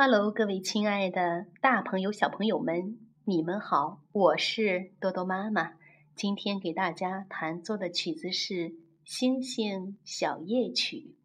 Hello，各位亲爱的大朋友、小朋友们，你们好，我是多多妈妈。今天给大家弹奏的曲子是《星星小夜曲》。